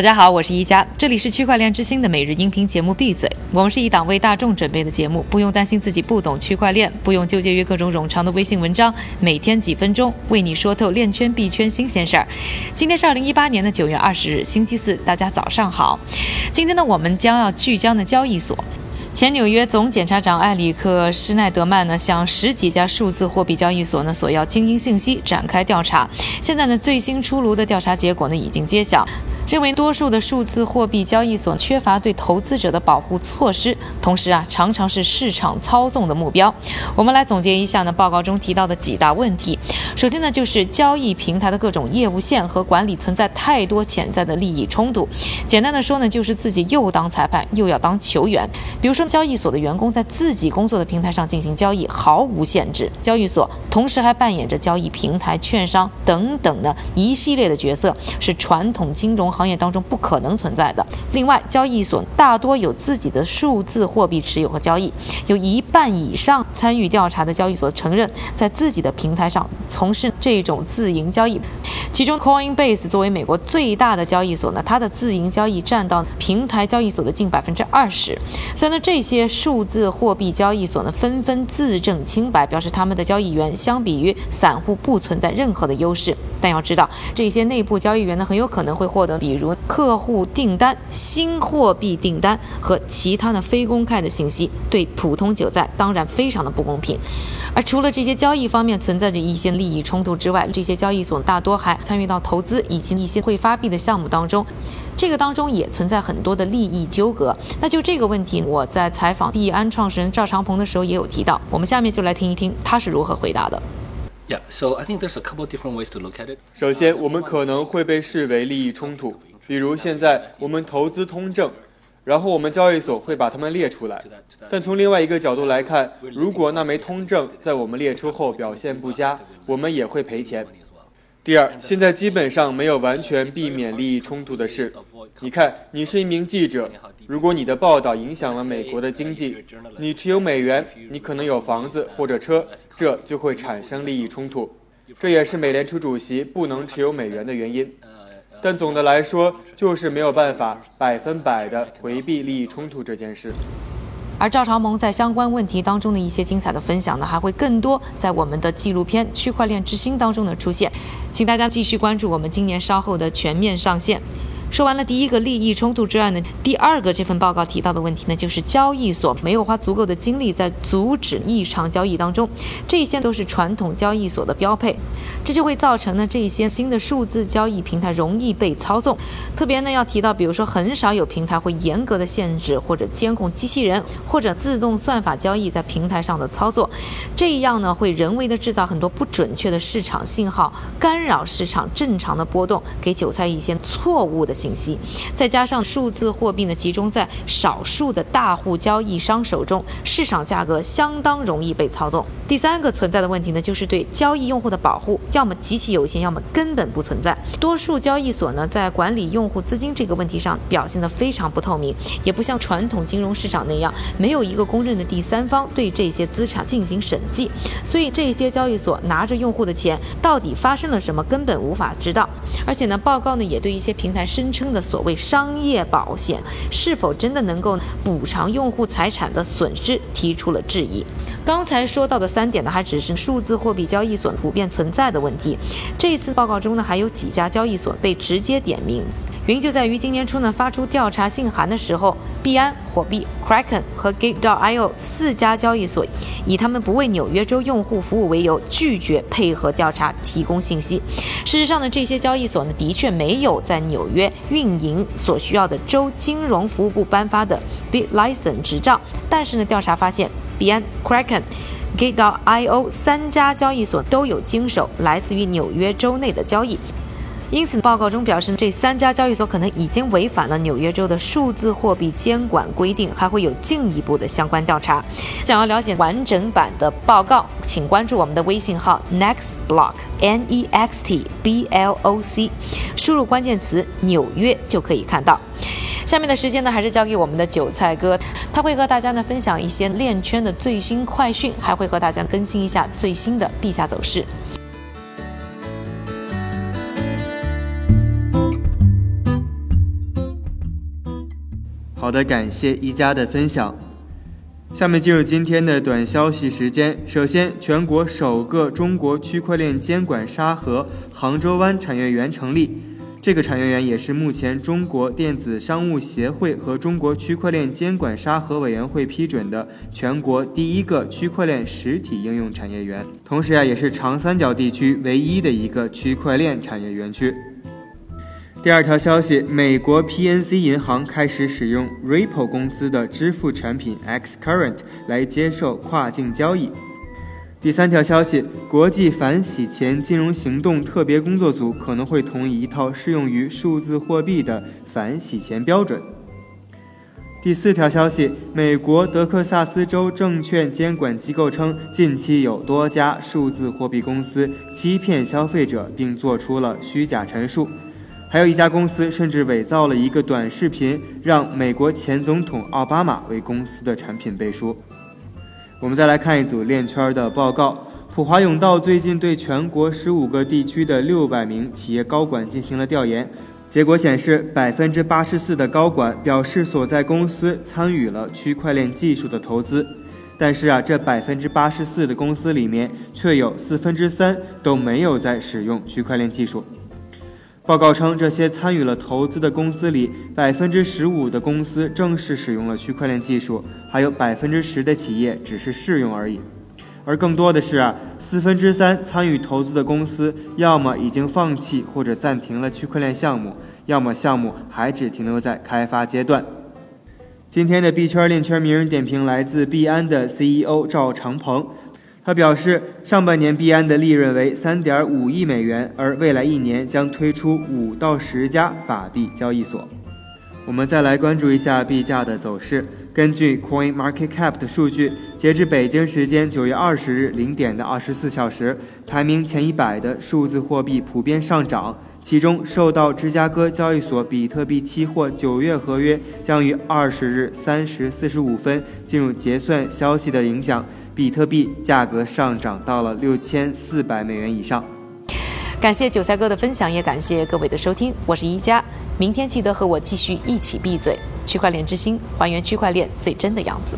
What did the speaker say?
大家好，我是一加，这里是区块链之星的每日音频节目《闭嘴》。我们是一档为大众准备的节目，不用担心自己不懂区块链，不用纠结于各种冗长的微信文章，每天几分钟为你说透链圈币圈新鲜事儿。今天是二零一八年的九月二十日，星期四，大家早上好。今天呢，我们将要聚焦的交易所。前纽约总检察长埃里克施奈德曼呢，向十几家数字货币交易所呢索要经营信息，展开调查。现在呢，最新出炉的调查结果呢已经揭晓。认为多数的数字货币交易所缺乏对投资者的保护措施，同时啊，常常是市场操纵的目标。我们来总结一下呢，报告中提到的几大问题。首先呢，就是交易平台的各种业务线和管理存在太多潜在的利益冲突。简单的说呢，就是自己又当裁判又要当球员。比如说，交易所的员工在自己工作的平台上进行交易，毫无限制。交易所同时还扮演着交易平台、券商等等的一系列的角色，是传统金融。行业当中不可能存在的。另外，交易所大多有自己的数字货币持有和交易，有一半以上参与调查的交易所承认在自己的平台上从事这种自营交易。其中，Coinbase 作为美国最大的交易所呢，它的自营交易占到平台交易所的近百分之二十。所以呢，这这些数字货币交易所呢，纷纷自证清白，表示他们的交易员相比于散户不存在任何的优势。但要知道，这些内部交易员呢，很有可能会获得。比如客户订单、新货币订单和其他的非公开的信息，对普通韭菜当然非常的不公平。而除了这些交易方面存在着一些利益冲突之外，这些交易所大多还参与到投资以及一些会发币的项目当中，这个当中也存在很多的利益纠葛。那就这个问题，我在采访币安创始人赵长鹏的时候也有提到，我们下面就来听一听他是如何回答的。Yeah, so I think there's a couple different ways to look at it. 首先，我们可能会被视为利益冲突，比如现在我们投资通证，然后我们交易所会把它们列出来。但从另外一个角度来看，如果那枚通证在我们列出后表现不佳，我们也会赔钱。第二，现在基本上没有完全避免利益冲突的事。你看，你是一名记者。如果你的报道影响了美国的经济，你持有美元，你可能有房子或者车，这就会产生利益冲突。这也是美联储主席不能持有美元的原因。但总的来说，就是没有办法百分百的回避利益冲突这件事。而赵长鹏在相关问题当中的一些精彩的分享呢，还会更多在我们的纪录片《区块链之星》当中的出现，请大家继续关注我们今年稍后的全面上线。说完了第一个利益冲突之外呢，第二个这份报告提到的问题呢，就是交易所没有花足够的精力在阻止异常交易当中，这些都是传统交易所的标配，这就会造成呢这些新的数字交易平台容易被操纵。特别呢要提到，比如说很少有平台会严格的限制或者监控机器人或者自动算法交易在平台上的操作，这样呢会人为的制造很多不准确的市场信号，干扰市场正常的波动，给韭菜一些错误的。信息，再加上数字货币呢集中在少数的大户交易商手中，市场价格相当容易被操纵。第三个存在的问题呢，就是对交易用户的保护，要么极其有限，要么根本不存在。多数交易所呢，在管理用户资金这个问题上表现得非常不透明，也不像传统金融市场那样，没有一个公认的第三方对这些资产进行审计。所以这些交易所拿着用户的钱，到底发生了什么，根本无法知道。而且呢，报告呢也对一些平台深称的所谓商业保险是否真的能够补偿用户财产的损失提出了质疑。刚才说到的三点呢，还只是数字货币交易所普遍存在的问题。这次报告中呢，还有几家交易所被直接点名。原因就在于今年初呢发出调查信函的时候，币安、火币、Kraken 和 Gate.io 四家交易所以他们不为纽约州用户服务为由，拒绝配合调查提供信息。事实上呢，这些交易所呢的确没有在纽约运营所需要的州金融服务部颁发的 Bit License 执照。但是呢，调查发现，币安、Kraken、Gate.io 三家交易所都有经手来自于纽约州内的交易。因此，报告中表示，这三家交易所可能已经违反了纽约州的数字货币监管规定，还会有进一步的相关调查。想要了解完整版的报告，请关注我们的微信号 nextblock n e x t b l o c，输入关键词“纽约”就可以看到。下面的时间呢，还是交给我们的韭菜哥，他会和大家呢分享一些链圈的最新快讯，还会和大家更新一下最新的币价走势。好的，感谢一加的分享。下面进入今天的短消息时间。首先，全国首个中国区块链监管沙盒杭州湾产业园成立。这个产业园也是目前中国电子商务协会和中国区块链监管沙盒委员会批准的全国第一个区块链实体应用产业园，同时啊，也是长三角地区唯一的一个区块链产业园区。第二条消息，美国 PNC 银行开始使用 Ripple 公司的支付产品 Xcurrent 来接受跨境交易。第三条消息，国际反洗钱金融行动特别工作组可能会同意一套适用于数字货币的反洗钱标准。第四条消息，美国德克萨斯州证券监管机构称，近期有多家数字货币公司欺骗消费者，并做出了虚假陈述。还有一家公司甚至伪造了一个短视频，让美国前总统奥巴马为公司的产品背书。我们再来看一组链圈的报告。普华永道最近对全国十五个地区的六百名企业高管进行了调研，结果显示，百分之八十四的高管表示所在公司参与了区块链技术的投资。但是啊，这百分之八十四的公司里面，却有四分之三都没有在使用区块链技术。报告称，这些参与了投资的公司里，百分之十五的公司正式使用了区块链技术，还有百分之十的企业只是试用而已。而更多的是，四分之三参与投资的公司，要么已经放弃或者暂停了区块链项目，要么项目还只停留在开发阶段。今天的币圈链圈名人点评来自币安的 CEO 赵长鹏。他表示，上半年币安的利润为三点五亿美元，而未来一年将推出五到十家法币交易所。我们再来关注一下币价的走势。根据 Coin Market Cap 的数据，截至北京时间九月二十日零点的二十四小时，排名前一百的数字货币普遍上涨。其中，受到芝加哥交易所比特币期货九月合约将于二十日三时四十五分进入结算消息的影响。比特币价格上涨到了六千四百美元以上。感谢韭菜哥的分享，也感谢各位的收听。我是一加，明天记得和我继续一起闭嘴。区块链之星，还原区块链最真的样子。